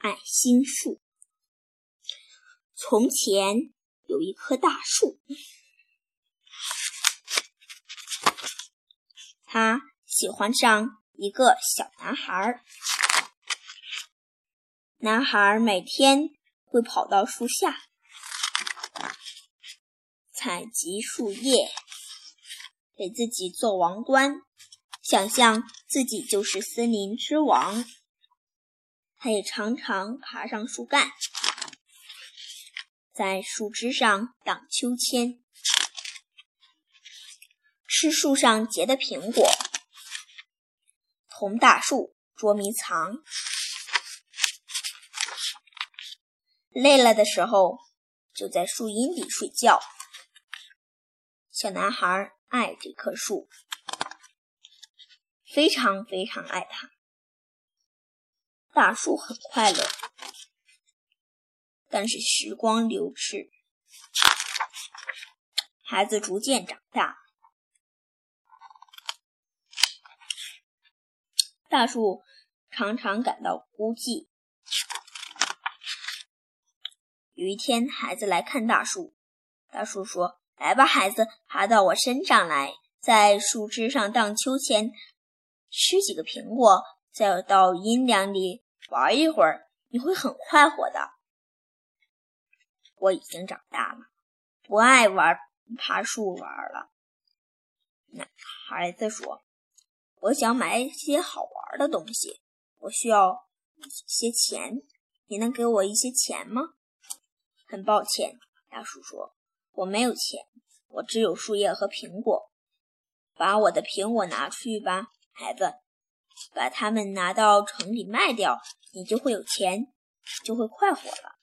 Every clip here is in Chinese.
爱心树。从前有一棵大树，它喜欢上一个小男孩。男孩每天会跑到树下，采集树叶，给自己做王冠，想象自己就是森林之王。他也常常爬上树干，在树枝上荡秋千，吃树上结的苹果，同大树捉迷藏。累了的时候，就在树荫里睡觉。小男孩爱这棵树，非常非常爱它。大树很快乐，但是时光流逝，孩子逐渐长大，大树常常感到孤寂。有一天，孩子来看大树。大树说：“来吧，孩子，爬到我身上来，在树枝上荡秋千，吃几个苹果，再到阴凉里玩一会儿，你会很快活的。”我已经长大了，不爱玩爬树玩了。那孩子说：“我想买一些好玩的东西，我需要一些钱，你能给我一些钱吗？”很抱歉，大树说：“我没有钱，我只有树叶和苹果。把我的苹果拿去吧，孩子，把它们拿到城里卖掉，你就会有钱，就会快活了。”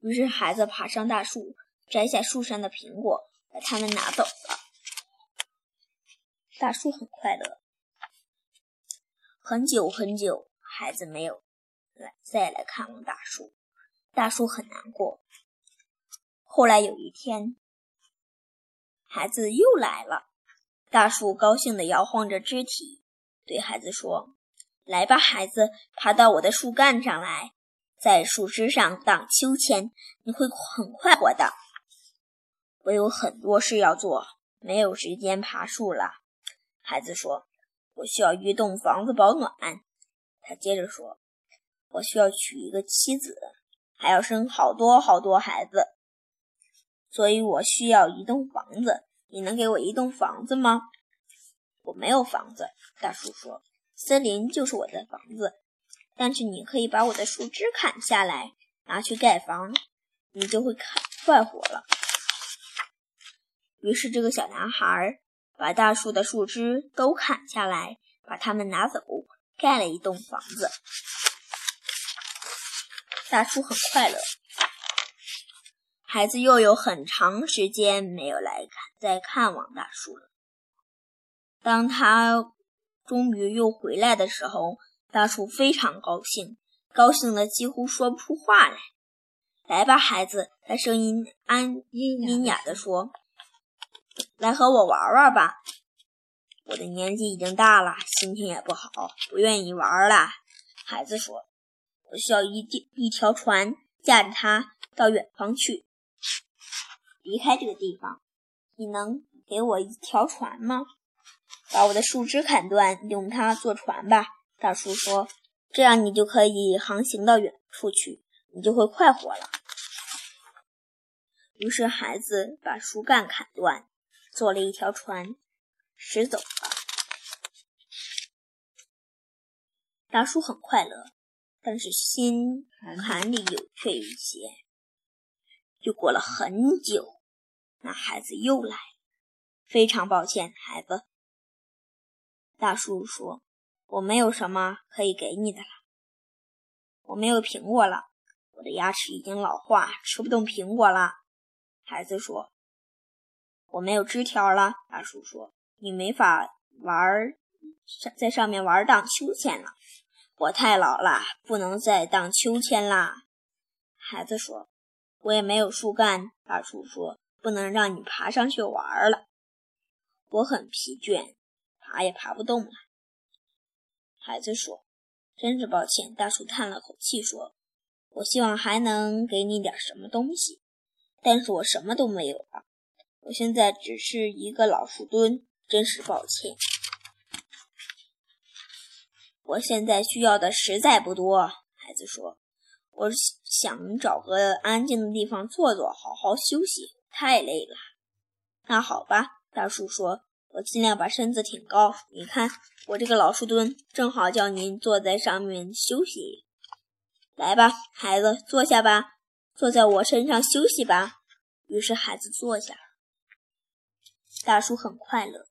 于是，孩子爬上大树，摘下树上的苹果，把它们拿走了。大树很快乐。很久很久，孩子没有来再来看望大树。大树很难过。后来有一天，孩子又来了。大树高兴地摇晃着肢体，对孩子说：“来吧，孩子，爬到我的树干上来，在树枝上荡秋千，你会很快活的。”我有很多事要做，没有时间爬树了。孩子说：“我需要一栋房子保暖。”他接着说：“我需要娶一个妻子。”还要生好多好多孩子，所以我需要一栋房子。你能给我一栋房子吗？我没有房子，大树说。森林就是我的房子，但是你可以把我的树枝砍下来，拿去盖房，你就会快快活了。于是，这个小男孩把大树的树枝都砍下来，把它们拿走，盖了一栋房子。大树很快乐，孩子又有很长时间没有来看再看望大树了。当他终于又回来的时候，大树非常高兴，高兴的几乎说不出话来。来吧，孩子，他声音安阴哑的说：“来和我玩玩吧。”我的年纪已经大了，心情也不好，不愿意玩了。孩子说。我需要一一一条船，驾着它到远方去，离开这个地方。你能给我一条船吗？把我的树枝砍断，用它做船吧。大叔说：“这样你就可以航行到远处去，你就会快活了。”于是孩子把树干砍断，做了一条船，驶走了。大叔很快乐。但是心坎里有却有一些。又过了很久，那孩子又来，非常抱歉，孩子。大树说：“我没有什么可以给你的了，我没有苹果了，我的牙齿已经老化，吃不动苹果了。”孩子说：“我没有枝条了。”大树说：“你没法玩，在上面玩荡秋千了。”我太老了，不能再荡秋千啦。孩子说：“我也没有树干。”大树说：“不能让你爬上去玩了。”我很疲倦，爬也爬不动了。孩子说：“真是抱歉。”大叔叹了口气说：“我希望还能给你点什么东西，但是我什么都没有了。我现在只是一个老树墩，真是抱歉。我现在需要的实在不多。”孩子说：“我想找个安静的地方坐坐，好好休息，太累了。”那好吧，大叔说：“我尽量把身子挺高。你看，我这个老树墩正好叫您坐在上面休息。来吧，孩子，坐下吧，坐在我身上休息吧。”于是孩子坐下。大叔很快乐。